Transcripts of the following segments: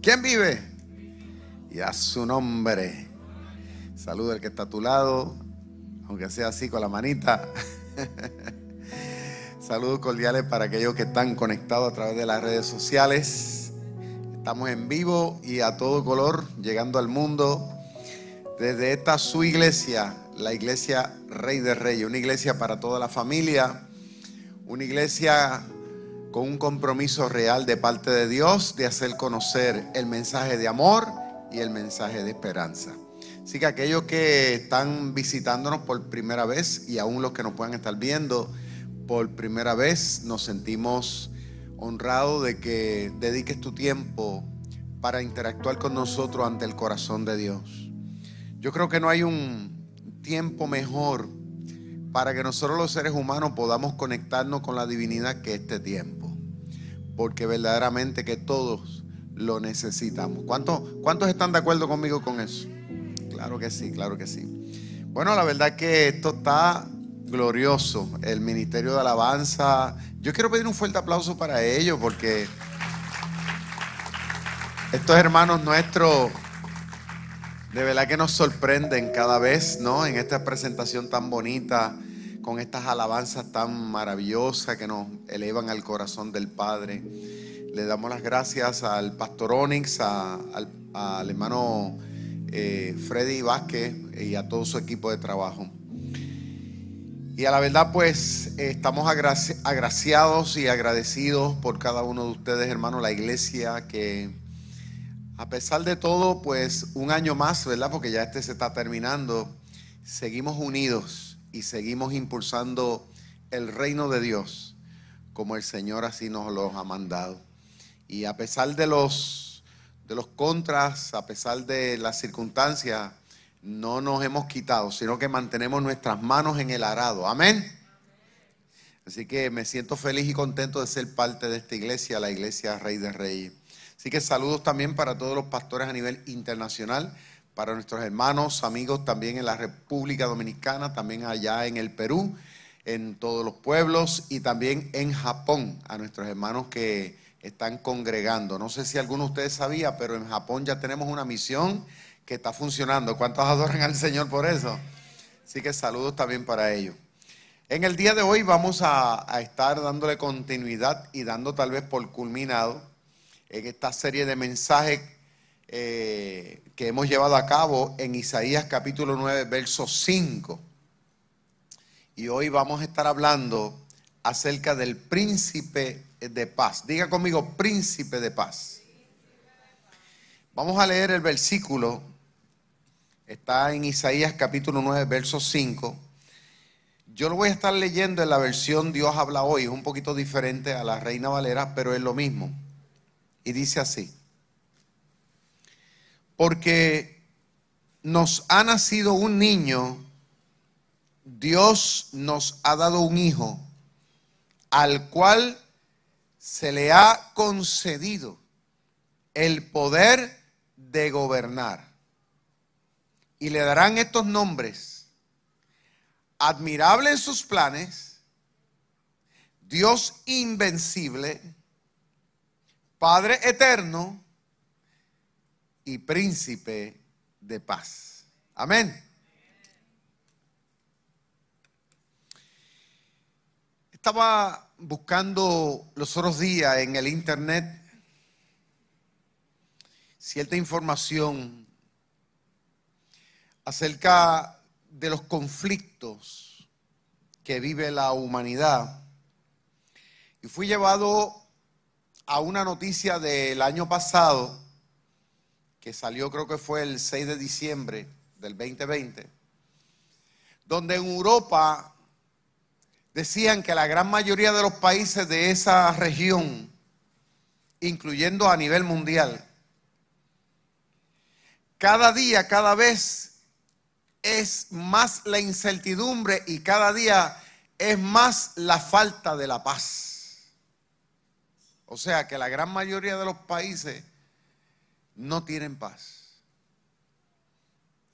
¿Quién vive? Y a su nombre. Saluda al que está a tu lado, aunque sea así con la manita. Saludos cordiales para aquellos que están conectados a través de las redes sociales. Estamos en vivo y a todo color, llegando al mundo desde esta su iglesia, la iglesia Rey de Reyes, una iglesia para toda la familia, una iglesia con un compromiso real de parte de Dios de hacer conocer el mensaje de amor y el mensaje de esperanza. Así que aquellos que están visitándonos por primera vez y aún los que nos puedan estar viendo por primera vez, nos sentimos honrados de que dediques tu tiempo para interactuar con nosotros ante el corazón de Dios. Yo creo que no hay un tiempo mejor para que nosotros los seres humanos podamos conectarnos con la divinidad que este tiempo. Porque verdaderamente que todos lo necesitamos. ¿Cuántos, ¿Cuántos están de acuerdo conmigo con eso? Claro que sí, claro que sí. Bueno, la verdad que esto está glorioso. El Ministerio de Alabanza. Yo quiero pedir un fuerte aplauso para ellos porque estos hermanos nuestros de verdad que nos sorprenden cada vez, ¿no? En esta presentación tan bonita, con estas alabanzas tan maravillosas que nos elevan al corazón del Padre. Le damos las gracias al pastor Onyx, al, al, hermano eh, Freddy Vázquez y a todo su equipo de trabajo. Y a la verdad, pues estamos agraci agraciados y agradecidos por cada uno de ustedes, hermanos, la iglesia que a pesar de todo, pues un año más, ¿verdad? Porque ya este se está terminando. Seguimos unidos y seguimos impulsando el reino de Dios como el Señor así nos lo ha mandado. Y a pesar de los, de los contras, a pesar de las circunstancias, no nos hemos quitado, sino que mantenemos nuestras manos en el arado. Amén. Así que me siento feliz y contento de ser parte de esta iglesia, la iglesia Rey de Reyes. Así que saludos también para todos los pastores a nivel internacional, para nuestros hermanos, amigos también en la República Dominicana, también allá en el Perú, en todos los pueblos y también en Japón, a nuestros hermanos que están congregando. No sé si alguno de ustedes sabía, pero en Japón ya tenemos una misión que está funcionando. ¿Cuántos adoran al Señor por eso? Así que saludos también para ellos. En el día de hoy vamos a, a estar dándole continuidad y dando tal vez por culminado en esta serie de mensajes eh, que hemos llevado a cabo en Isaías capítulo 9, verso 5. Y hoy vamos a estar hablando acerca del príncipe de paz. Diga conmigo, príncipe de paz. Vamos a leer el versículo. Está en Isaías capítulo 9, verso 5. Yo lo voy a estar leyendo en la versión Dios habla hoy. Es un poquito diferente a la Reina Valera, pero es lo mismo. Y dice así, porque nos ha nacido un niño, Dios nos ha dado un hijo, al cual se le ha concedido el poder de gobernar. Y le darán estos nombres. Admirable en sus planes, Dios invencible, Padre eterno y príncipe de paz. Amén. Estaba buscando los otros días en el internet cierta información acerca de los conflictos que vive la humanidad y fui llevado a una noticia del año pasado, que salió creo que fue el 6 de diciembre del 2020, donde en Europa decían que la gran mayoría de los países de esa región, incluyendo a nivel mundial, cada día, cada vez es más la incertidumbre y cada día es más la falta de la paz. O sea que la gran mayoría de los países no tienen paz.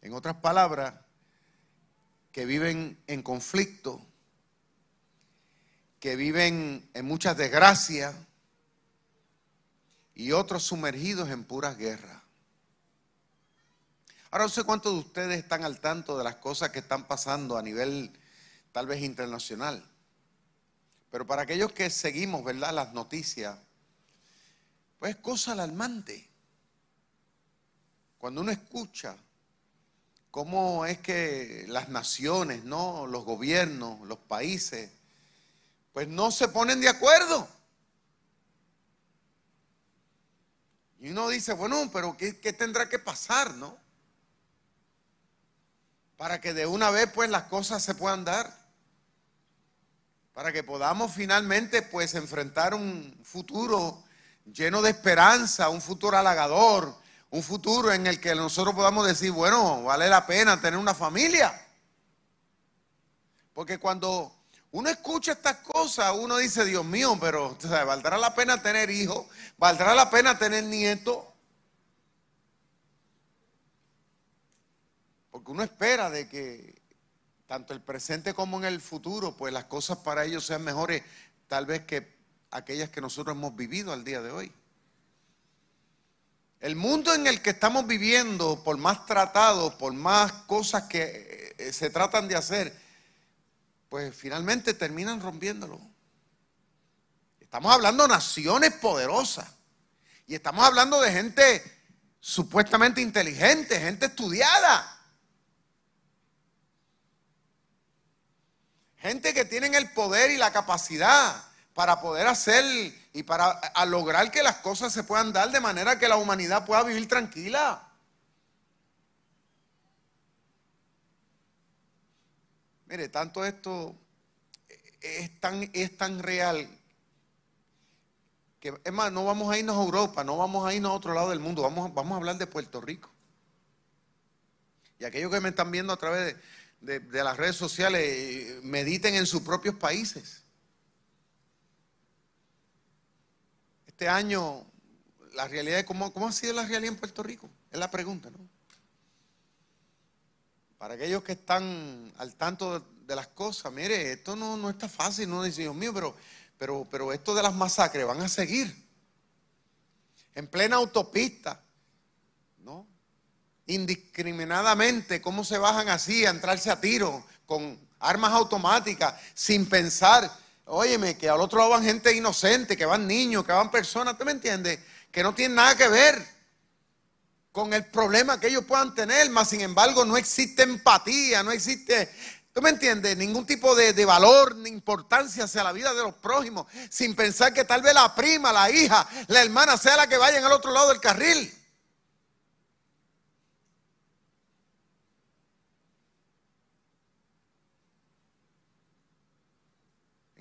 En otras palabras, que viven en conflicto, que viven en muchas desgracias y otros sumergidos en puras guerras. Ahora no sé cuántos de ustedes están al tanto de las cosas que están pasando a nivel tal vez internacional. Pero para aquellos que seguimos, ¿verdad? Las noticias, pues es cosa alarmante. Cuando uno escucha cómo es que las naciones, ¿no? Los gobiernos, los países, pues no se ponen de acuerdo. Y uno dice, bueno, pero ¿qué, tendrá que pasar, no? Para que de una vez pues las cosas se puedan dar para que podamos finalmente pues enfrentar un futuro lleno de esperanza, un futuro halagador, un futuro en el que nosotros podamos decir, bueno, vale la pena tener una familia. Porque cuando uno escucha estas cosas, uno dice, Dios mío, pero ¿valdrá la pena tener hijos? ¿Valdrá la pena tener nietos? Porque uno espera de que tanto el presente como en el futuro, pues las cosas para ellos sean mejores tal vez que aquellas que nosotros hemos vivido al día de hoy. El mundo en el que estamos viviendo, por más tratados, por más cosas que eh, se tratan de hacer, pues finalmente terminan rompiéndolo. Estamos hablando de naciones poderosas y estamos hablando de gente supuestamente inteligente, gente estudiada. Gente que tienen el poder y la capacidad para poder hacer y para lograr que las cosas se puedan dar de manera que la humanidad pueda vivir tranquila. Mire, tanto esto es tan, es tan real que, es más, no vamos a irnos a Europa, no vamos a irnos a otro lado del mundo, vamos, vamos a hablar de Puerto Rico. Y aquellos que me están viendo a través de, de, las redes sociales eh, mediten en sus propios países. Este año, la realidad es cómo, cómo ha sido la realidad en Puerto Rico. Es la pregunta, ¿no? Para aquellos que están al tanto de, las cosas, mire, esto no, no está fácil, no dice Dios mío, pero, pero, pero esto de las masacres van a seguir. En plena autopista, ¿no? indiscriminadamente, cómo se bajan así a entrarse a tiro con armas automáticas sin pensar, óyeme, que al otro lado van gente inocente, que van niños, que van personas, ¿tú me entiendes? Que no tienen nada que ver con el problema que ellos puedan tener, más sin embargo no existe empatía, no existe, ¿tú me entiendes? Ningún tipo de, de valor ni importancia hacia la vida de los prójimos, sin pensar que tal vez la prima, la hija, la hermana sea la que vaya al otro lado del carril.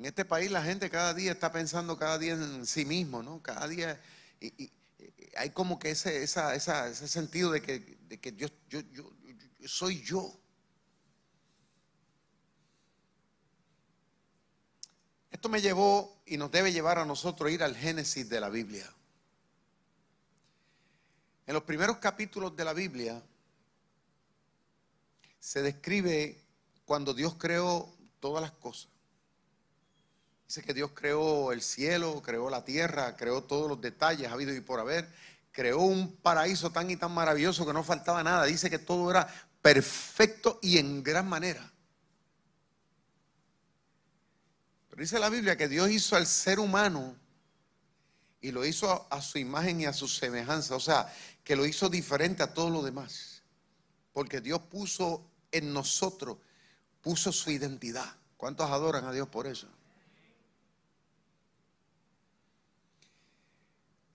En este país la gente cada día está pensando cada día en sí mismo, ¿no? Cada día y, hay como que ese, sentido de que, yo, soy yo. Esto me llevó y nos debe llevar a nosotros ir al Génesis de la Biblia. En los primeros capítulos de la Biblia se describe cuando Dios creó todas las cosas. Dice que Dios creó el cielo, creó la tierra, creó todos los detalles habido y por haber. Creó un paraíso tan y tan maravilloso que no faltaba nada. Dice que todo era perfecto y en gran manera. Pero dice la Biblia que Dios hizo al ser humano y lo hizo a, su imagen y a su semejanza. O sea, que lo hizo diferente a todo lo demás. Porque Dios puso en nosotros, puso su identidad. ¿Cuántos adoran a Dios por eso?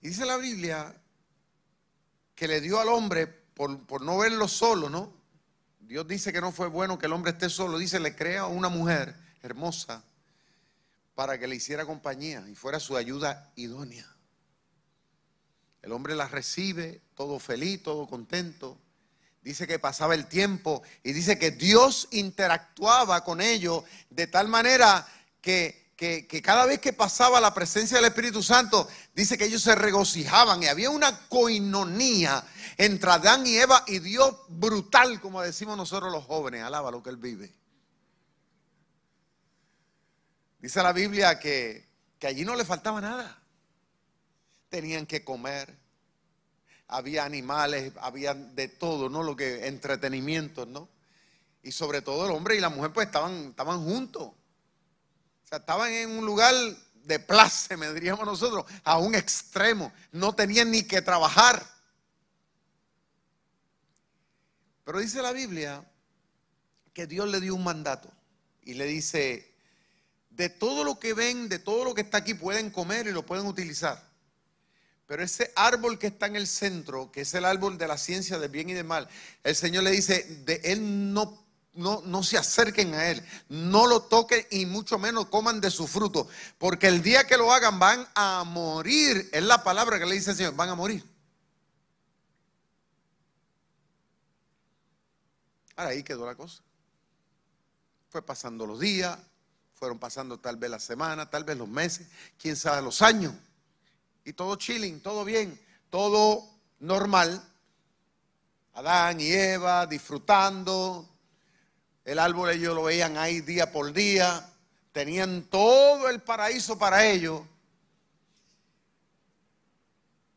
Y dice la Biblia que le dio al hombre, por, no verlo solo, ¿no? Dios dice que no fue bueno que el hombre esté solo. Dice, le crea una mujer hermosa para que le hiciera compañía y fuera su ayuda idónea. El hombre la recibe, todo feliz, todo contento. Dice que pasaba el tiempo y dice que Dios interactuaba con ellos de tal manera que que, cada vez que pasaba la presencia del Espíritu Santo, dice que ellos se regocijaban y había una coinonía entre Adán y Eva y Dios brutal, como decimos nosotros los jóvenes. Alaba lo que Él vive. Dice la Biblia que, que allí no le faltaba nada. Tenían que comer. Había animales, había de todo, ¿no? Lo que entretenimiento, ¿no? Y sobre todo el hombre y la mujer pues estaban, estaban juntos sea, estaban en un lugar de me diríamos nosotros, a un extremo. No tenían ni que trabajar. Pero dice la Biblia que Dios le dio un mandato y le dice, de todo lo que ven, de todo lo que está aquí, pueden comer y lo pueden utilizar. Pero ese árbol que está en el centro, que es el árbol de la ciencia del bien y del mal, el Señor le dice, de él no no, se acerquen a Él, no lo toquen y mucho menos coman de su fruto, porque el día que lo hagan van a morir. Es la palabra que le dice el Señor, van a morir. Ahora ahí quedó la cosa. Fue pasando los días, fueron pasando tal vez las semanas, tal vez los meses, quién sabe los años. Y todo chilling, todo bien, todo normal. Adán y Eva disfrutando, el árbol ellos lo veían ahí día por día. Tenían todo el paraíso para ellos.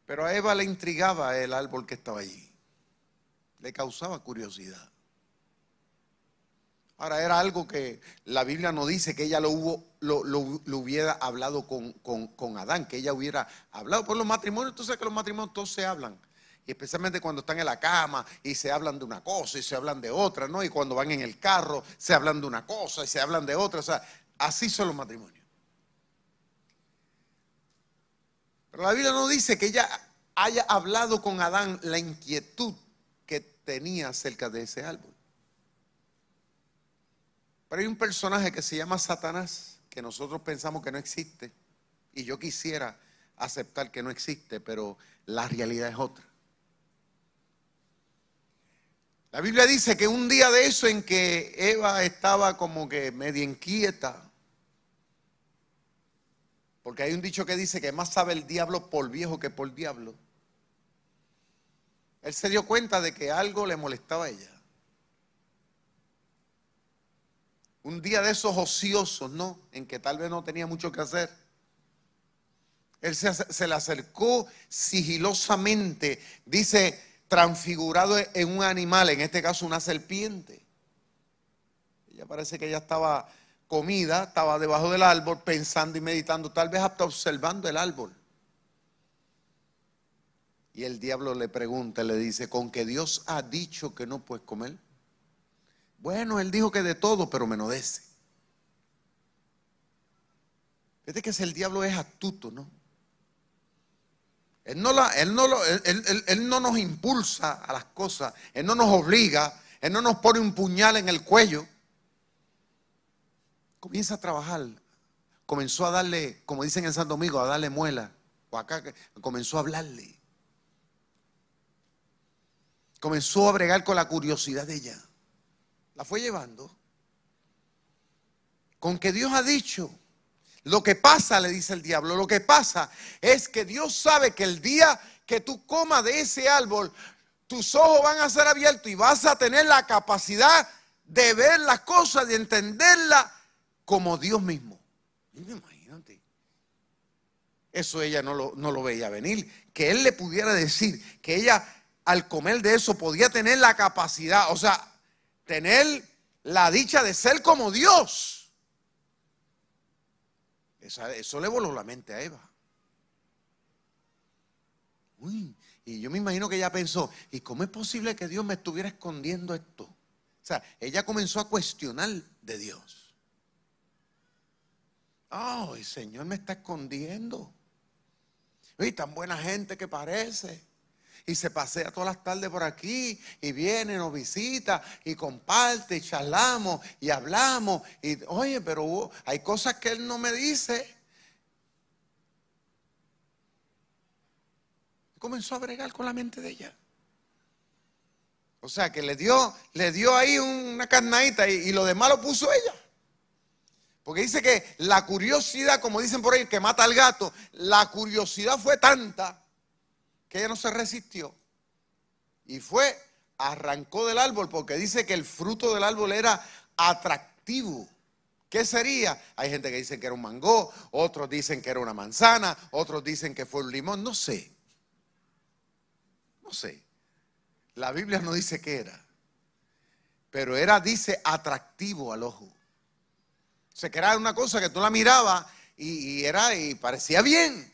Pero a Eva le intrigaba el árbol que estaba allí. Le causaba curiosidad. Ahora era algo que la Biblia no dice que ella lo, hubo, lo, hubiera hablado con, con, Adán, que ella hubiera hablado. Por los matrimonios, tú sabes que los matrimonios todos se hablan. Y especialmente cuando están en la cama y se hablan de una cosa y se hablan de otra, ¿no? Y cuando van en el carro se hablan de una cosa y se hablan de otra. O sea, así son los matrimonios. Pero la Biblia no dice que ella haya hablado con Adán la inquietud que tenía acerca de ese árbol. Pero hay un personaje que se llama Satanás, que nosotros pensamos que no existe. Y yo quisiera aceptar que no existe, pero la realidad es otra. La Biblia dice que un día de eso en que Eva estaba como que media inquieta, porque hay un dicho que dice que más sabe el diablo por viejo que por diablo. Él se dio cuenta de que algo le molestaba a ella. Un día de esos ociosos, ¿no? En que tal vez no tenía mucho que hacer. Él se, se le acercó sigilosamente. Dice, transfigurado en un animal, en este caso una serpiente. Ella parece que ella estaba comida, estaba debajo del árbol pensando y meditando, tal vez hasta observando el árbol. Y el diablo le pregunta, le dice, ¿con que Dios ha dicho que no puedes comer? Bueno, él dijo que de todo, pero menos de ese. Fíjate que el diablo es astuto, ¿no? Él no, no nos impulsa a las cosas, Él no nos obliga, Él no nos pone un puñal en el cuello. Comienza a trabajar, comenzó a darle, como dicen en Santo Domingo, a darle muela, o acá comenzó a hablarle. Comenzó a bregar con la curiosidad de ella. La fue llevando. Con que Dios ha dicho, lo que pasa, le dice el diablo, lo que pasa es que Dios sabe que el día que tú comas de ese árbol, tus ojos van a ser abiertos y vas a tener la capacidad de ver las cosas, de entenderlas como Dios mismo. Imagínate. Eso ella no lo, no lo veía venir. Que él le pudiera decir que ella al comer de eso podía tener la capacidad, o sea, tener la dicha de ser como Dios. Eso, le voló la mente a Eva. Uy, y yo me imagino que ella pensó, ¿y cómo es posible que Dios me estuviera escondiendo esto? O sea, ella comenzó a cuestionar de Dios. Oh, el Señor me está escondiendo. Y tan buena gente que parece. Y se pasea todas las tardes por aquí y viene, nos visita y comparte y charlamos y hablamos. Y oye, pero hay cosas que él no me dice. Comenzó a bregar con la mente de ella. O sea que le dio, le dio ahí una carnadita y, y lo demás lo puso ella. Porque dice que la curiosidad, como dicen por ahí, que mata al gato, la curiosidad fue tanta que ella no se resistió. Y fue, arrancó del árbol porque dice que el fruto del árbol era atractivo. ¿Qué sería? Hay gente que dice que era un mango, otros dicen que era una manzana, otros dicen que fue un limón, no sé. No sé. La Biblia no dice qué era. Pero era, dice, atractivo al ojo. O sea, que era una cosa que tú la mirabas y, y era y parecía bien.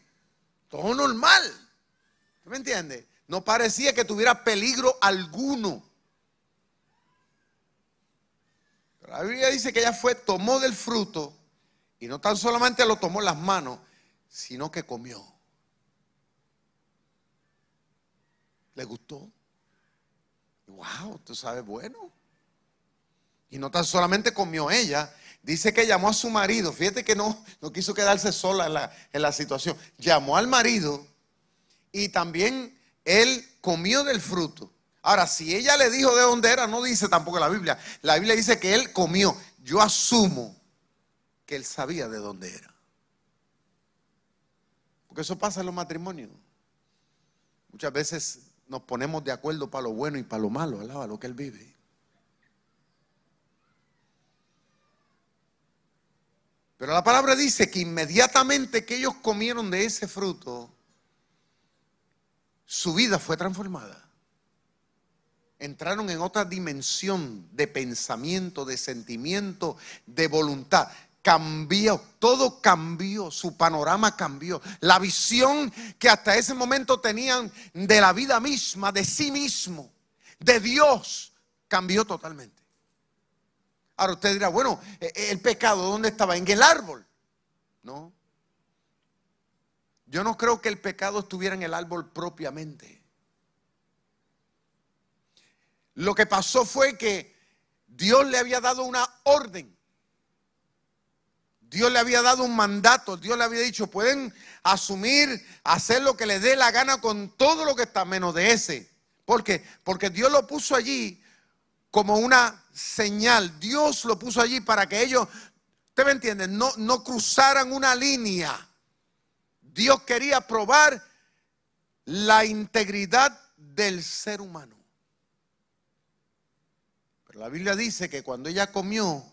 Todo normal me entiende? No parecía que tuviera peligro alguno. la Biblia dice que ella fue, tomó del fruto y no tan solamente lo tomó en las manos, sino que comió. ¿Le gustó? Wow, tú sabes, bueno. Y no tan solamente comió ella, dice que llamó a su marido. Fíjate que no, no quiso quedarse sola en la, en la situación. Llamó al marido y también él comió del fruto. Ahora, si ella le dijo de dónde era, no dice tampoco la Biblia. La Biblia dice que él comió. Yo asumo que él sabía de dónde era. Porque eso pasa en los matrimonios. Muchas veces nos ponemos de acuerdo para lo bueno y para lo malo, alaba lo que él vive. Pero la palabra dice que inmediatamente que ellos comieron de ese fruto, su vida fue transformada. Entraron en otra dimensión de pensamiento, de sentimiento, de voluntad. Cambió, todo cambió, su panorama cambió. La visión que hasta ese momento tenían de la vida misma, de sí mismo, de Dios, cambió totalmente. Ahora usted dirá, bueno, e, e, el pecado, ¿dónde estaba? En el árbol. No, yo no creo que el pecado estuviera en el árbol propiamente. Lo que pasó fue que Dios le había dado una orden. Dios le había dado un mandato. Dios le había dicho, pueden asumir, hacer lo que les dé la gana con todo lo que está menos de ese. ¿Por qué? Porque Dios lo puso allí como una señal. Dios lo puso allí para que ellos, usted me entiende, no, no cruzaran una línea. Dios quería probar la integridad del ser humano. Pero la Biblia dice que cuando ella comió,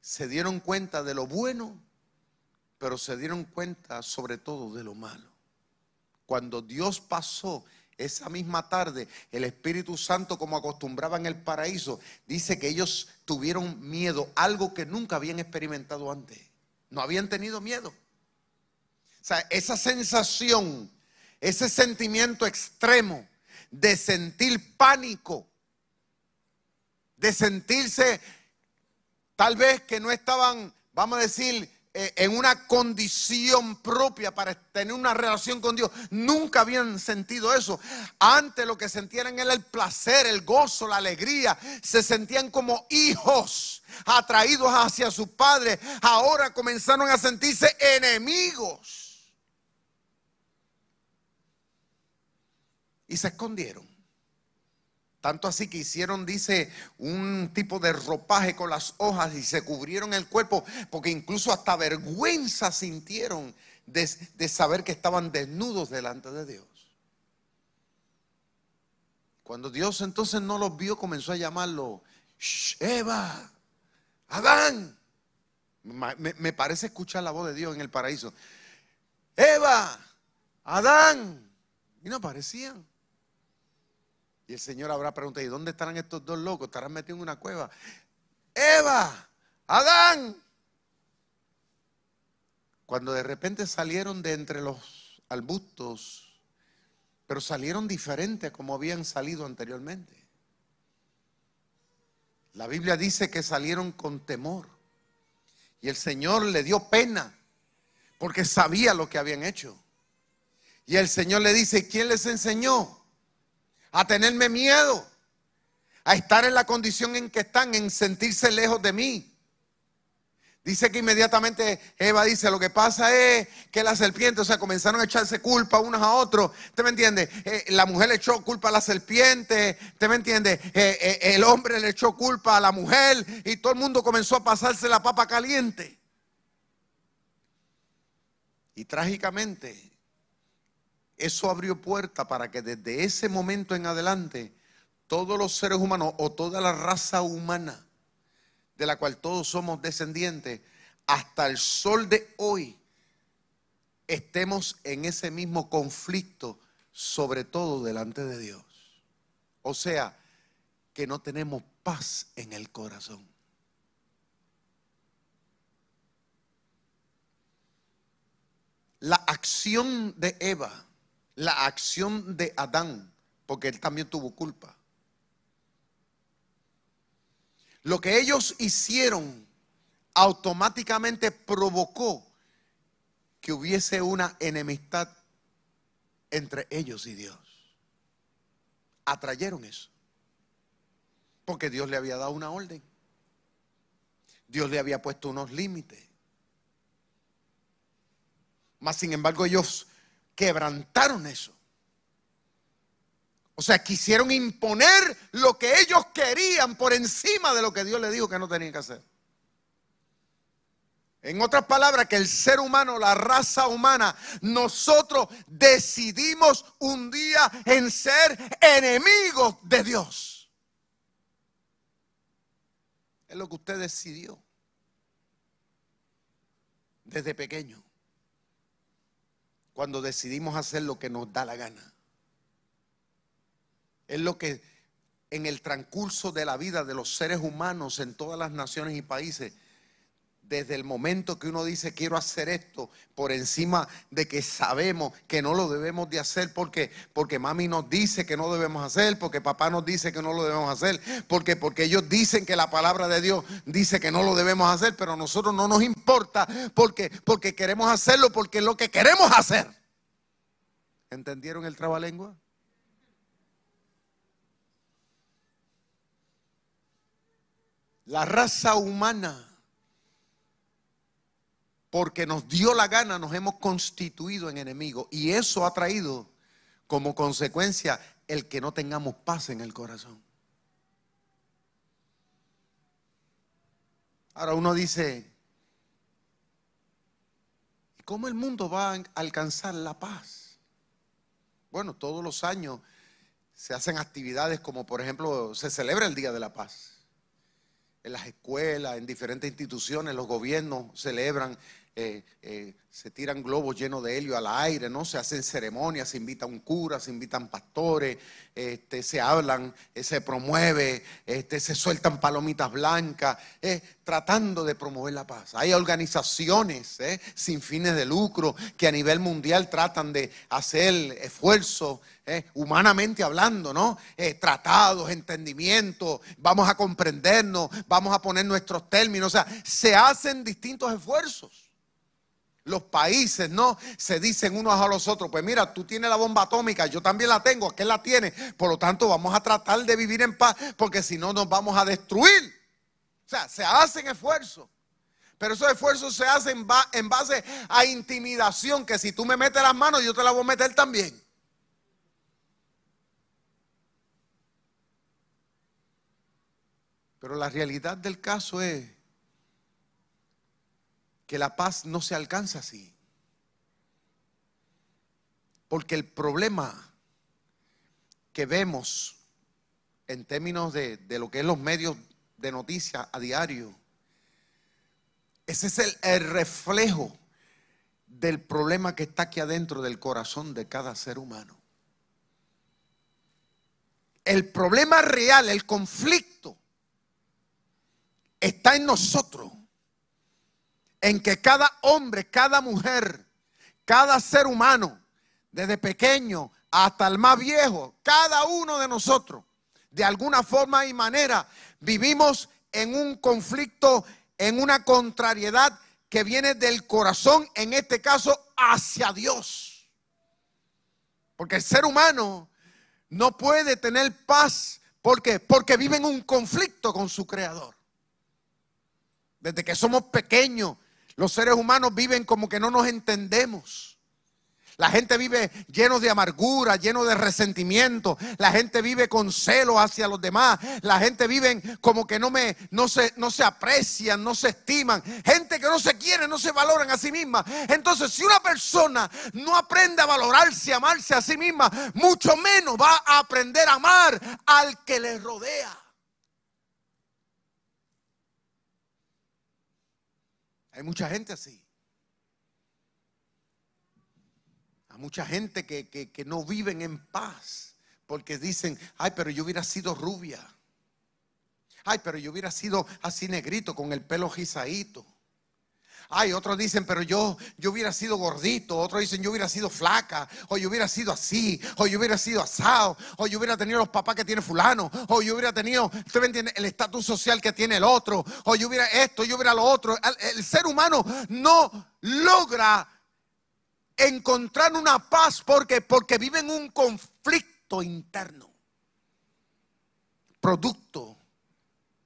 se dieron cuenta de lo bueno, pero se dieron cuenta sobre todo de lo malo. Cuando Dios pasó esa misma tarde, el Espíritu Santo, como acostumbraba en el paraíso, dice que ellos tuvieron miedo, algo que nunca habían experimentado antes. No habían tenido miedo. O sea, esa sensación, ese sentimiento extremo de sentir pánico, de sentirse tal vez que no estaban, vamos a decir, eh, en una condición propia para tener una relación con Dios. Nunca habían sentido eso. Antes lo que sentían era el placer, el gozo, la alegría. Se sentían como hijos atraídos hacia su padre. Ahora comenzaron a sentirse enemigos. Y se escondieron. Tanto así que hicieron, dice, un tipo de ropaje con las hojas y se cubrieron el cuerpo, porque incluso hasta vergüenza sintieron de, saber que estaban desnudos delante de Dios. Cuando Dios entonces no los vio, comenzó a llamarlo, Eva, Adán. Me, me parece escuchar la voz de Dios en el paraíso. Eva, Adán. Y no aparecían. Y el Señor habrá preguntado, ¿y dónde estarán estos dos locos? ¿Estarán metidos en una cueva? Eva, Adán. Cuando de repente salieron de entre los arbustos, pero salieron diferentes como habían salido anteriormente. La Biblia dice que salieron con temor. Y el Señor le dio pena porque sabía lo que habían hecho. Y el Señor le dice, ¿quién les enseñó? A tenerme miedo, a estar en la condición en que están, en sentirse lejos de mí. Dice que inmediatamente Eva dice, lo que pasa es que la serpiente, o sea, comenzaron a echarse culpa unos a otros. ¿Usted me entiende? Eh, la mujer le echó culpa a la serpiente. ¿Usted me entiende? Eh, eh, el hombre le echó culpa a la mujer y todo el mundo comenzó a pasarse la papa caliente. Y trágicamente, eso abrió puerta para que desde ese momento en adelante, todos los seres humanos o toda la raza humana, de la cual todos somos descendientes, hasta el sol de hoy, estemos en ese mismo conflicto, sobre todo delante de Dios. O sea, que no tenemos paz en el corazón. La acción de Eva, la acción de Adán, porque él también tuvo culpa lo que ellos hicieron automáticamente provocó que hubiese una enemistad entre ellos y Dios. Atrayeron eso. Porque Dios le había dado una orden. Dios le había puesto unos límites. Mas sin embargo ellos quebrantaron eso. O sea, quisieron imponer lo que ellos querían por encima de lo que Dios les dijo que no tenían que hacer. En otras palabras, que el ser humano, la raza humana, nosotros decidimos un día en ser enemigos de Dios. Es lo que usted decidió desde pequeño, cuando decidimos hacer lo que nos da la gana. Es lo que en el transcurso de la vida de los seres humanos en todas las naciones y países, desde el momento que uno dice quiero hacer esto, por encima de que sabemos que no lo debemos de hacer porque, porque mami nos dice que no debemos hacer, porque papá nos dice que no lo debemos hacer, porque, porque ellos dicen que la palabra de Dios dice que no lo debemos hacer, pero a nosotros no nos importa porque, porque queremos hacerlo, porque es lo que queremos hacer. ¿Entendieron el trabalengua? La raza humana, porque nos dio la gana, nos hemos constituido en enemigos. Y eso ha traído como consecuencia el que no tengamos paz en el corazón. Ahora uno dice, ¿cómo el mundo va a alcanzar la paz? Bueno, todos los años se hacen actividades como por ejemplo se celebra el Día de la Paz en las escuelas, en diferentes instituciones, los gobiernos celebran, eh, eh, se tiran globos llenos de helio al aire, ¿no? Se hacen ceremonias, se invita un cura, se invitan pastores, este, se hablan, eh, se promueve, este, se sueltan palomitas blancas, tratando de promover la paz. Hay organizaciones sin fines de lucro que a nivel mundial tratan de hacer esfuerzos humanamente hablando, ¿no? Tratados, entendimientos, vamos a comprendernos, vamos a poner nuestros términos, o sea, se hacen distintos esfuerzos. Los países, ¿no? Se dicen unos a los otros, pues mira, tú tienes la bomba atómica, yo también la tengo, aquel la tiene, por lo tanto vamos a tratar de vivir en paz, porque si no nos vamos a destruir. O sea, se hacen esfuerzos. Pero esos esfuerzos se hacen en base a intimidación, que si tú me metes las manos, yo te las voy a meter también. Pero la realidad del caso es que la paz no se alcanza así. Porque el problema que vemos en términos de, lo que es los medios de noticias a diario, ese es el, el reflejo del problema que está aquí adentro del corazón de cada ser humano. El problema real, el conflicto está en nosotros. En que cada hombre, cada mujer, cada ser humano, desde pequeño hasta el más viejo, cada uno de nosotros, de alguna forma y manera, vivimos en un conflicto, en una contrariedad que viene del corazón, en este caso, hacia Dios. Porque el ser humano no puede tener paz. ¿Por qué? Porque vive en un conflicto con su creador. Desde que somos pequeños, los seres humanos viven como que no nos entendemos. La gente vive lleno de amargura, lleno de resentimiento. La gente vive con celo hacia los demás. La gente vive como que no, me, no, se, aprecian, no se estiman. Gente que no se quiere, no se valoran a sí misma. Entonces, si una persona no aprende a valorarse, a amarse a sí misma, mucho menos va a aprender a amar al que le rodea. Hay mucha gente así. a mucha gente que, que, no viven en paz porque dicen, ay, pero yo hubiera sido rubia. Ay, pero yo hubiera sido así negrito con el pelo gizaíto. Ay, otros dicen, pero yo, yo hubiera sido gordito. Otros dicen, yo hubiera sido flaca. O yo hubiera sido así. O yo hubiera sido asado. O yo hubiera tenido los papás que tiene fulano. O yo hubiera tenido, usted me entiende, el estatus social que tiene el otro. O yo hubiera esto, yo hubiera lo otro. el ser humano no logra encontrar una paz porque porque viven un conflicto interno producto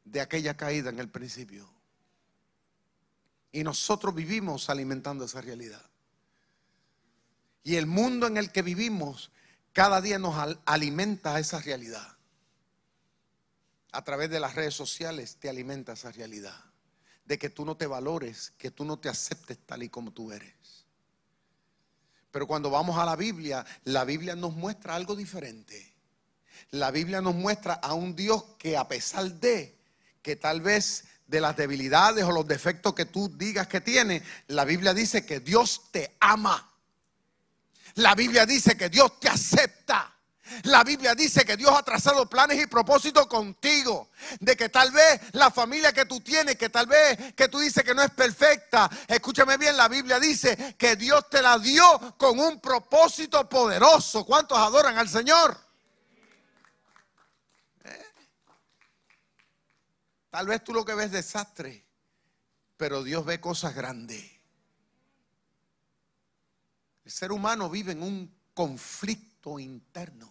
de aquella caída en el principio. Y nosotros vivimos alimentando esa realidad. Y el mundo en el que vivimos cada día nos alimenta esa realidad. A través de las redes sociales te alimenta esa realidad. De que tú no te valores, que tú no te aceptes tal y como tú eres. Pero cuando vamos a la Biblia, la Biblia nos muestra algo diferente. La Biblia nos muestra a un Dios que a pesar de que tal vez de las debilidades o los defectos que tú digas que tiene, la Biblia dice que Dios te ama. La Biblia dice que Dios te acepta. La Biblia dice que Dios ha trazado planes y propósitos contigo. De que tal vez la familia que tú tienes, que tal vez que tú dices que no es perfecta. Escúchame bien, la Biblia dice que Dios te la dio con un propósito poderoso. ¿Cuántos adoran al Señor? Tal vez tú lo que ves desastre, pero Dios ve cosas grandes. El ser humano vive en un conflicto interno.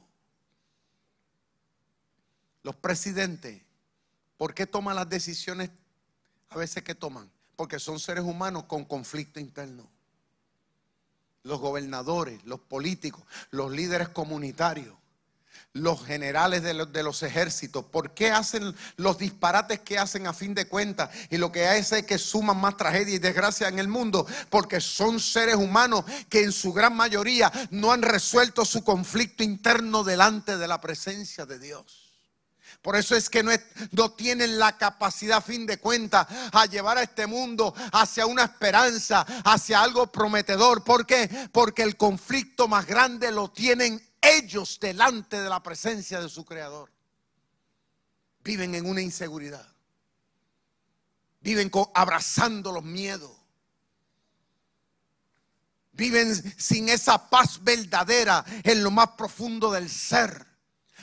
Los presidentes, ¿por qué toman las decisiones a veces que toman? Porque son seres humanos con conflicto interno. Los gobernadores, los políticos, los líderes comunitarios, los generales de los, ejércitos? ¿Por qué hacen los disparates que hacen a fin de cuentas? Y lo que hace es que suman más tragedia y desgracia en el mundo, porque son seres humanos que en su gran mayoría no han resuelto su conflicto interno delante de la presencia de Dios. Por eso es que no, tienen la capacidad, a fin de cuentas, a llevar a este mundo hacia una esperanza, hacia algo prometedor. ¿Por qué? Porque el conflicto más grande lo tienen ellos delante de la presencia de su Creador. Viven en una inseguridad. Viven abrazando los miedos. Viven sin esa paz verdadera en lo más profundo del ser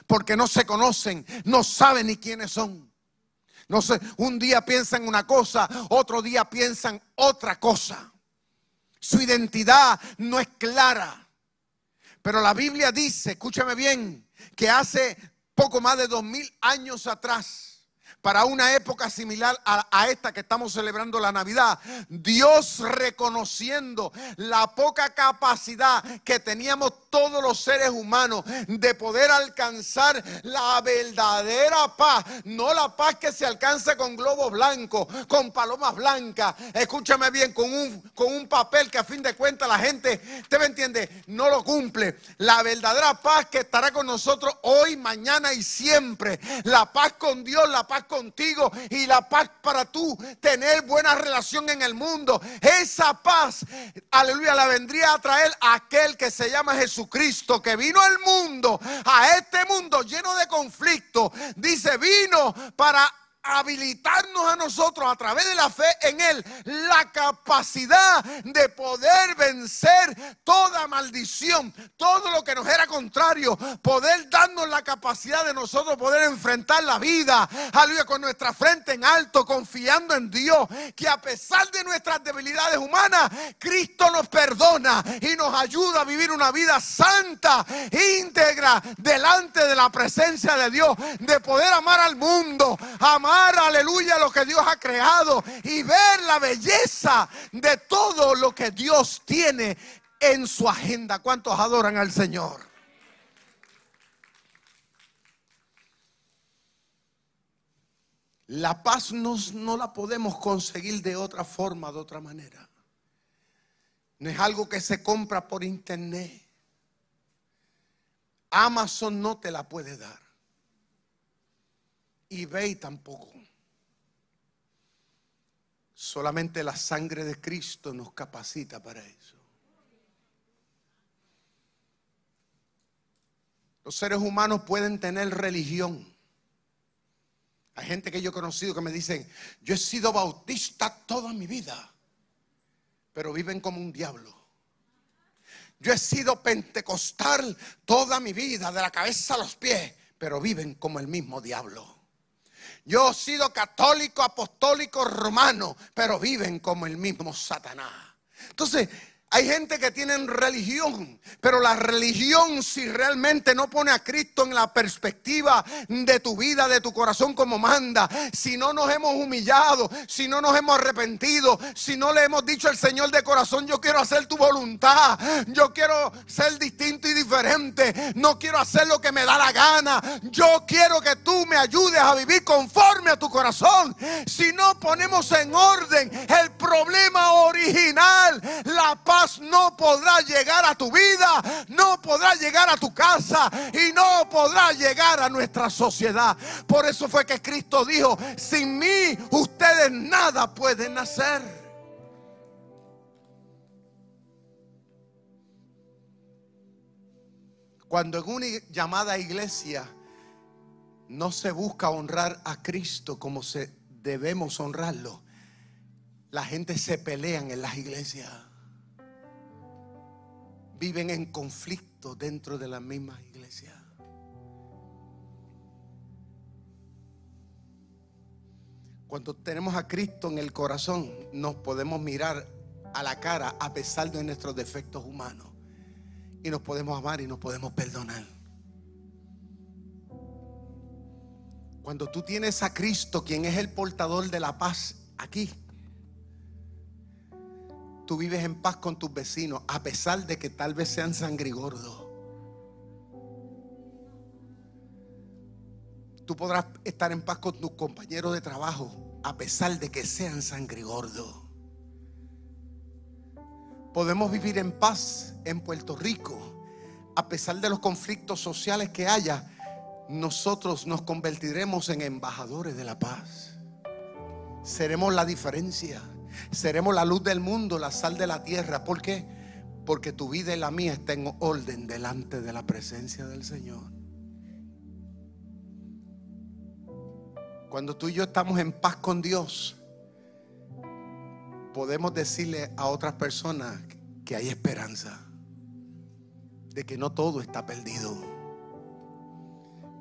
porque no se conocen, no saben ni quiénes son. No sé, un día piensan una cosa, otro día piensan otra cosa. Su identidad no es clara. Pero la Biblia dice, escúchame bien, que hace poco más de dos mil años atrás, para una época similar a, esta que estamos celebrando la Navidad. Dios reconociendo la poca capacidad que teníamos todos los seres humanos de poder alcanzar la verdadera paz. No la paz que se alcanza con globos blancos, con palomas blancas. Escúchame bien, con un, con un papel que a fin de cuentas la gente, ¿te me entiende? No lo cumple. La verdadera paz que estará con nosotros hoy, mañana y siempre. La paz con Dios, la paz contigo y la paz para tú tener buena relación en el mundo. Esa paz, aleluya, la vendría a traer aquel que se llama Jesucristo, que vino al mundo, a este mundo lleno de conflicto. Dice, vino para habilitarnos a nosotros a través de la fe en Él la capacidad de poder vencer toda maldición, todo lo que nos era contrario, poder darnos la capacidad de nosotros poder enfrentar la vida, aleluya, con nuestra frente en alto, confiando en Dios, que a pesar de nuestras debilidades humanas, Cristo nos perdona y nos ayuda a vivir una vida santa, íntegra, delante de la presencia de Dios, de poder amar al mundo, amar aleluya, lo que Dios ha creado y ver la belleza de todo lo que Dios tiene en su agenda. ¿Cuántos adoran al Señor? La paz no la podemos conseguir de otra forma, de otra manera. No es algo que se compra por internet. Amazon no te la puede dar y tampoco. Solamente la sangre de Cristo nos capacita para eso. Los seres humanos pueden tener religión. Hay gente que yo he conocido que me dicen, yo he sido bautista toda mi vida, pero viven como un diablo. Yo he sido pentecostal toda mi vida, de la cabeza a los pies, pero viven como el mismo diablo. Yo he sido católico, apostólico, romano, pero viven como el mismo Satanás. Entonces, hay gente que tiene religión, pero la religión si realmente no pone a Cristo en la perspectiva de tu vida, de tu corazón como manda, si no nos hemos humillado, si no nos hemos arrepentido, si no le hemos dicho al Señor de corazón, yo quiero hacer tu voluntad, yo quiero ser distinto y diferente, no quiero hacer lo que me da la gana, yo quiero que tú me ayudes a vivir conforme a tu corazón. Si no ponemos en orden el problema original, la paz no podrá llegar a tu vida, no podrá llegar a tu casa y no podrá llegar a nuestra sociedad. Por eso fue que Cristo dijo, sin mí ustedes nada pueden hacer. Cuando en una llamada iglesia no se busca honrar a Cristo como se debemos honrarlo, la gente se pelean en las iglesias viven en conflicto dentro de la misma iglesia. Cuando tenemos a Cristo en el corazón, nos podemos mirar a la cara a pesar de nuestros defectos humanos. Y nos podemos amar y nos podemos perdonar. Cuando tú tienes a Cristo, quien es el portador de la paz aquí, tú vives en paz con tus vecinos, a pesar de que tal vez sean sangrigordos. Tú podrás estar en paz con tus compañeros de trabajo, a pesar de que sean sangrigordos. Podemos vivir en paz en Puerto Rico, a pesar de los conflictos sociales que haya. Nosotros nos convertiremos en embajadores de la paz. Seremos la diferencia. Seremos la luz del mundo, la sal de la tierra. ¿Por qué? Porque tu vida y la mía estén en orden delante de la presencia del Señor. Cuando tú y yo estamos en paz con Dios, podemos decirle a otras personas que hay esperanza, de que no todo está perdido,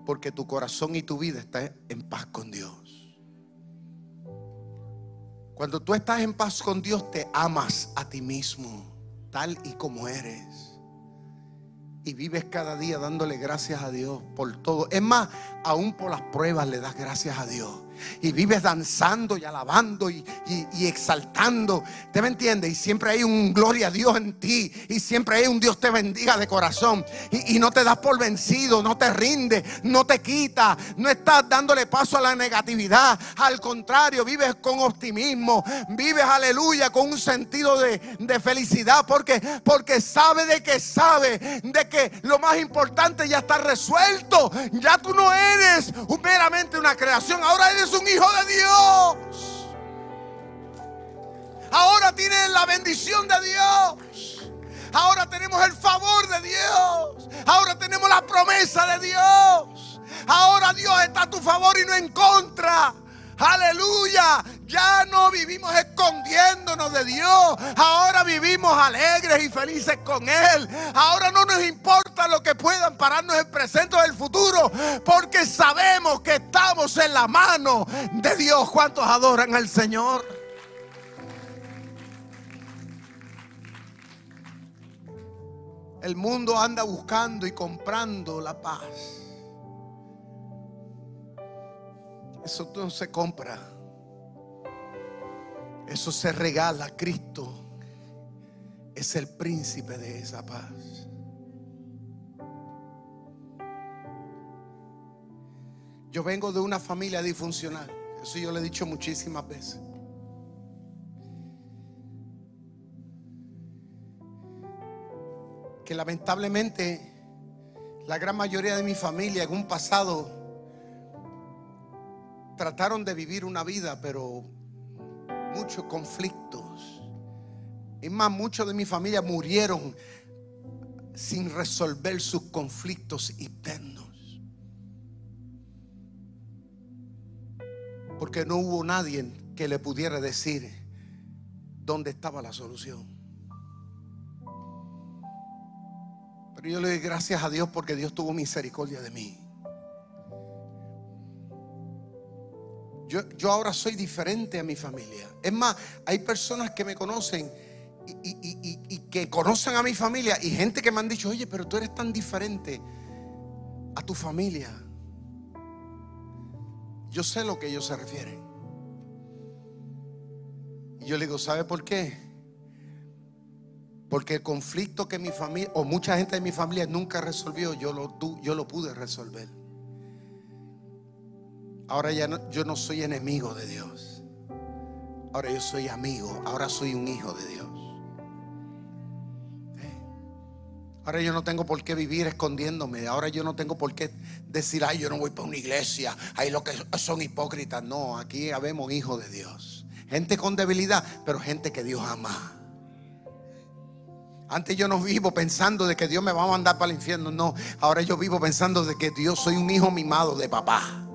porque tu corazón y tu vida están en paz con Dios. Cuando tú estás en paz con Dios, te amas a ti mismo, tal y como eres. Y vives cada día dándole gracias a Dios por todo. Es más, aún por las pruebas le das gracias a Dios y vives danzando y alabando y, exaltando. ¿Te me entiendes? Y siempre hay un gloria a Dios en ti. Y siempre hay un Dios te bendiga de corazón. Y, y no te das por vencido, no te rinde, no te quita. No estás dándole paso a la negatividad. Al contrario, vives con optimismo. Vives, aleluya, con un sentido de, de felicidad. Porque, porque sabe de que sabe de que lo más importante ya está resuelto. Ya tú no eres meramente una creación. Ahora eres un hijo de Dios. Ahora tienes la bendición de Dios. Ahora tenemos el favor de Dios. Ahora tenemos la promesa de Dios. Ahora Dios está a tu favor y no en contra. Aleluya. Ya no vivimos escondiéndonos de Dios. Ahora vivimos alegres y felices con Él. Ahora no nos importa lo que puedan pararnos el presente o el futuro. Porque sabemos que estamos en la mano de Dios. ¿Cuántos adoran al Señor? El mundo anda buscando y comprando la paz. Eso no se compra. Eso se regala. Cristo es el príncipe de esa paz. Yo vengo de una familia disfuncional. Eso yo le he dicho muchísimas veces. Que lamentablemente la gran mayoría de mi familia en un pasado trataron de vivir una vida, pero muchos conflictos. Y más, muchos de mi familia murieron sin resolver sus conflictos internos. Porque no hubo nadie que le pudiera decir dónde estaba la solución. Pero yo le doy gracias a Dios porque Dios tuvo misericordia de mí. Yo, ahora soy diferente a mi familia. Es más, hay personas que me conocen y, que conocen a mi familia y gente que me han dicho, oye, pero tú eres tan diferente a tu familia. Yo sé lo que ellos se refieren. Y yo le digo, ¿sabe por qué? Porque el conflicto que mi familia, o mucha gente de mi familia nunca resolvió, yo lo, yo lo pude resolver. Ahora ya no, yo no soy enemigo de Dios. Ahora yo soy amigo. Ahora soy un hijo de Dios. Ahora yo no tengo por qué vivir escondiéndome. Ahora yo no tengo por qué decir, ay, yo no voy para una iglesia. Ahí lo que son hipócritas. No, aquí habemos hijos de Dios. Gente con debilidad, pero gente que Dios ama. Antes yo no vivo pensando de que Dios me va a mandar para el infierno. No, ahora yo vivo pensando de que Dios soy un hijo mimado de papá.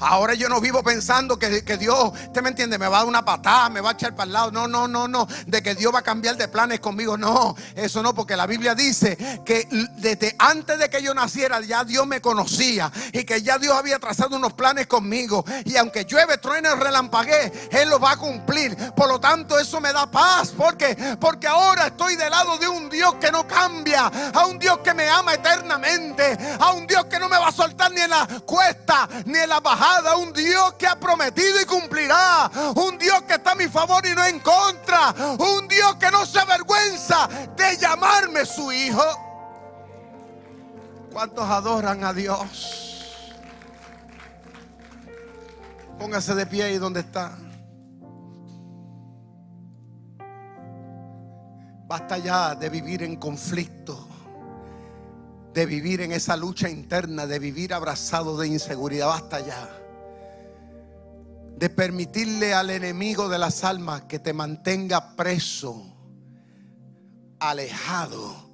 Ahora yo no vivo pensando que, Dios, usted me entiende, me va a dar una patada, me va a echar para el lado. No, no, no, no. De que Dios va a cambiar de planes conmigo. No, eso no, porque la Biblia dice que desde antes de que yo naciera ya Dios me conocía y que ya Dios había trazado unos planes conmigo. Y aunque llueve, truene, relampaguee, Él lo va a cumplir. Por lo tanto, eso me da paz. porque Porque ahora estoy del lado de un Dios que no cambia, a un Dios que me ama eternamente, a un Dios que no me va a soltar ni en la cuesta ni en la bajada un Dios que ha prometido y cumplirá, un Dios que está a mi favor y no en contra, un Dios que no se avergüenza de llamarme su hijo. ¿Cuántos adoran a Dios? Póngase de pie ahí donde está. Basta ya de vivir en conflicto de vivir en esa lucha interna, de vivir abrazado de inseguridad. Basta ya de permitirle al enemigo de las almas que te mantenga preso, alejado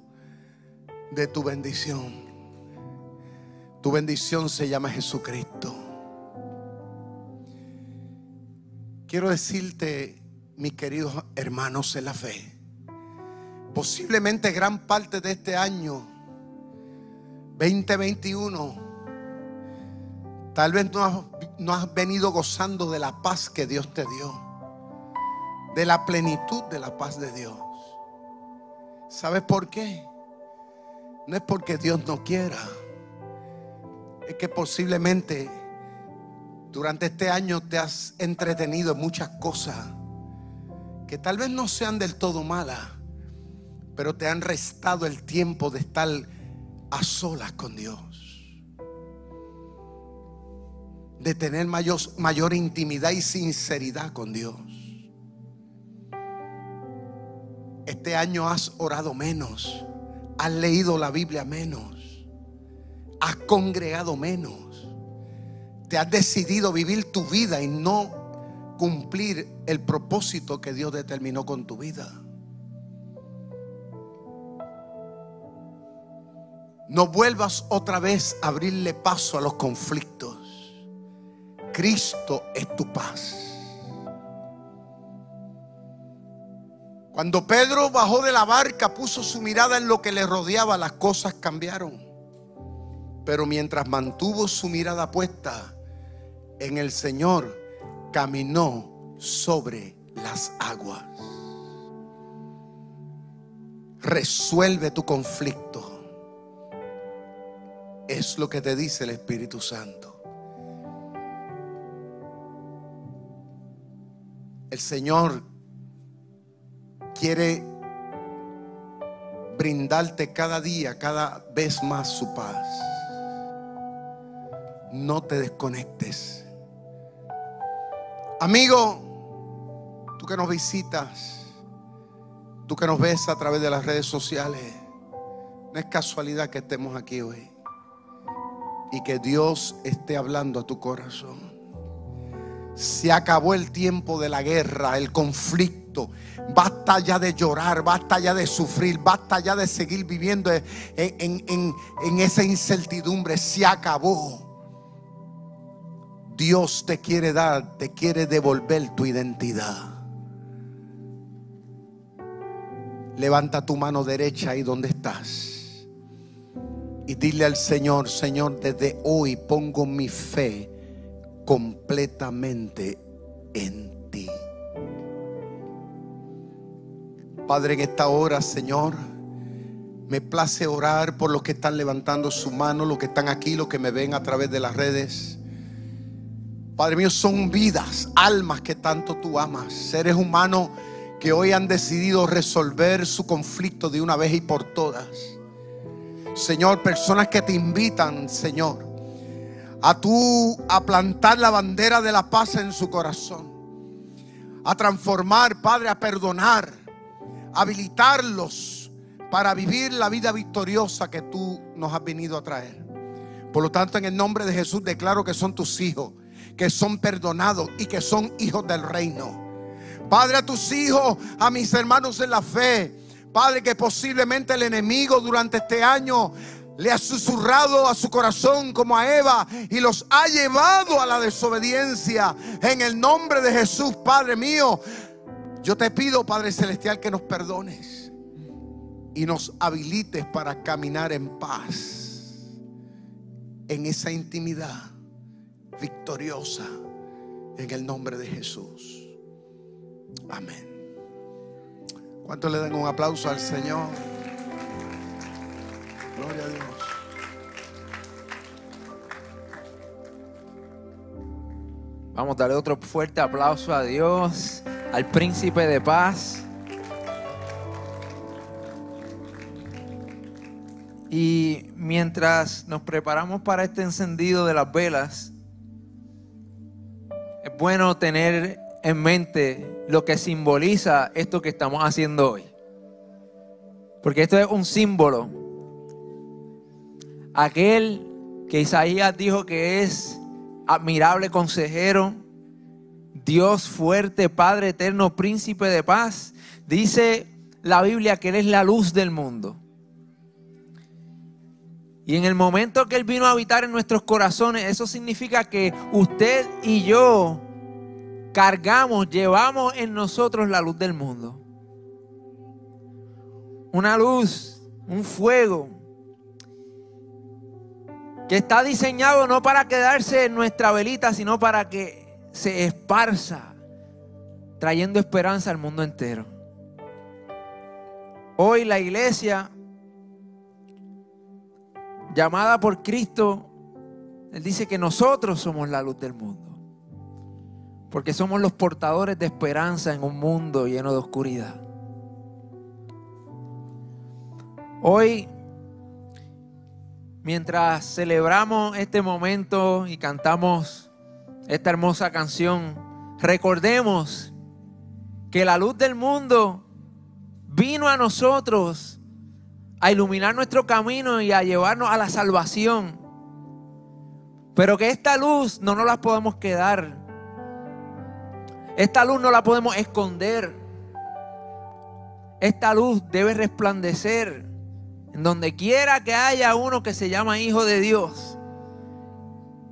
de tu bendición. Tu bendición se llama Jesucristo. Quiero decirte, mis queridos hermanos en la fe, posiblemente gran parte de este año 2021 Tal vez no has, venido gozando de la paz que Dios te dio. De la plenitud de la paz de Dios. ¿Sabes por qué? No es porque Dios no quiera. Es que posiblemente durante este año te has entretenido en muchas cosas que tal vez no sean del todo malas, pero te han restado el tiempo de estar a solas con Dios de tener mayor, mayor intimidad y sinceridad con Dios. Este año has orado menos, has leído la Biblia menos, has congregado menos, te has decidido vivir tu vida y no cumplir el propósito que Dios determinó con tu vida. No vuelvas otra vez a abrirle paso a los conflictos Cristo es tu paz. Cuando Pedro bajó de la barca, puso su mirada en lo que le rodeaba, las cosas cambiaron. Pero mientras mantuvo su mirada puesta en el Señor, caminó sobre las aguas. Resuelve tu conflicto. Es lo que te dice el Espíritu Santo. El Señor quiere brindarte cada día, cada vez más su paz. No te desconectes. Amigo, tú que nos visitas, tú que nos ves a través de las redes sociales, no es casualidad que estemos aquí hoy y que Dios esté hablando a tu corazón. Se acabó el tiempo de la guerra, el conflicto. Basta ya de llorar, basta ya de sufrir, basta ya de seguir viviendo en, esa incertidumbre. Se acabó. Dios te quiere dar, te quiere devolver tu identidad. Levanta tu mano derecha ahí donde estás. Y dile al Señor, Señor, desde hoy pongo mi fe completamente en ti. Padre, en esta hora, Señor, me place orar por los que están levantando su mano, los que están aquí, los que me ven a través de las redes. Padre mío, son vidas, almas que tanto tú amas, seres humanos que hoy han decidido resolver su conflicto de una vez y por todas. Señor, personas que te invitan, Señor, a tú a plantar la bandera de la paz en su corazón, a transformar, Padre, a perdonar, habilitarlos para vivir la vida victoriosa que tú nos has venido a traer. Por lo tanto, en el nombre de Jesús declaro que son tus hijos, que son perdonados y que son hijos del reino. Padre, a tus hijos, a mis hermanos en la fe. Padre, que posiblemente el enemigo durante este año le ha susurrado a su corazón como a Eva y los ha llevado a la desobediencia. En el nombre de Jesús, Padre mío, yo te pido, Padre Celestial, que nos perdones y nos habilites para caminar en paz, en esa intimidad victoriosa, en el nombre de Jesús. Amén. ¿Cuánto le dan un aplauso al Señor? Gloria a Dios. Vamos a darle otro fuerte aplauso a Dios, al príncipe de paz. Y mientras nos preparamos para este encendido de las velas, es bueno tener en mente lo que simboliza esto que estamos haciendo hoy. Porque esto es un símbolo Aquel que Isaías dijo que es admirable consejero, Dios fuerte, Padre eterno, príncipe de paz. Dice la Biblia que Él es la luz del mundo. Y en el momento que Él vino a habitar en nuestros corazones, eso significa que usted y yo cargamos, llevamos en nosotros la luz del mundo. Una luz, un fuego que está diseñado no para quedarse en nuestra velita, sino para que se esparza, trayendo esperanza al mundo entero. Hoy la iglesia, llamada por Cristo, Él dice que nosotros somos la luz del mundo, porque somos los portadores de esperanza en un mundo lleno de oscuridad. Hoy mientras celebramos este momento y cantamos esta hermosa canción, recordemos que la luz del mundo vino a nosotros a iluminar nuestro camino y a llevarnos a la salvación. Pero que esta luz no nos la podemos quedar. Esta luz no la podemos esconder. Esta luz debe resplandecer en donde quiera que haya uno que se llama hijo de Dios,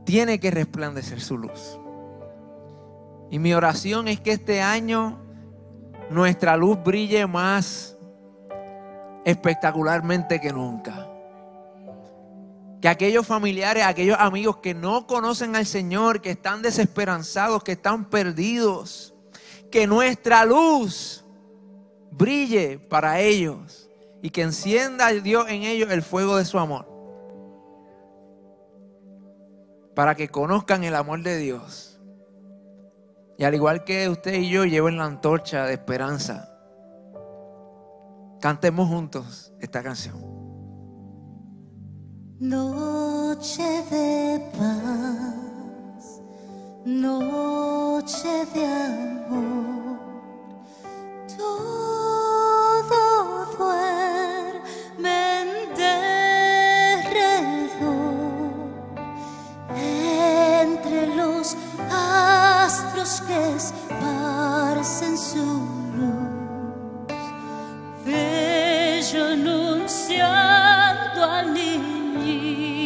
tiene que resplandecer su luz. Y mi oración es que este año nuestra luz brille más espectacularmente que nunca. Que aquellos familiares, aquellos amigos que no conocen al Señor, que están desesperanzados, que están perdidos, que nuestra luz brille para ellos y que encienda Dios en ellos el fuego de su amor. Para que conozcan el amor de Dios. Y al igual que usted y yo lleven la antorcha de esperanza, cantemos juntos esta canción. Noche de paz, noche de amor, todo duerme en derredor, entre los astros que esparcen su luz, bello anunciando al 一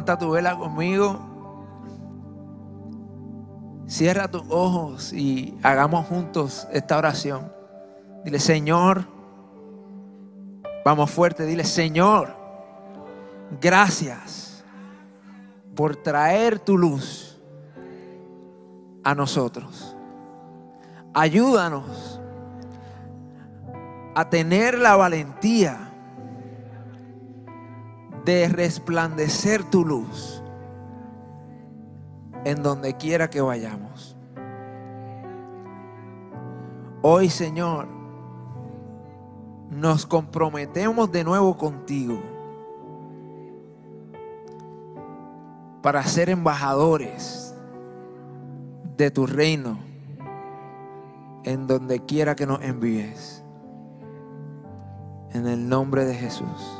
Levanta tu vela conmigo. Cierra tus ojos y hagamos juntos esta oración. Dile, Señor, vamos fuerte, dile, Señor, gracias por traer tu luz a nosotros. Ayúdanos a tener la valentía de resplandecer tu luz en donde quiera que vayamos. Hoy, Señor, nos comprometemos de nuevo contigo para ser embajadores de tu reino en donde quiera que nos envíes. En el nombre de Jesús.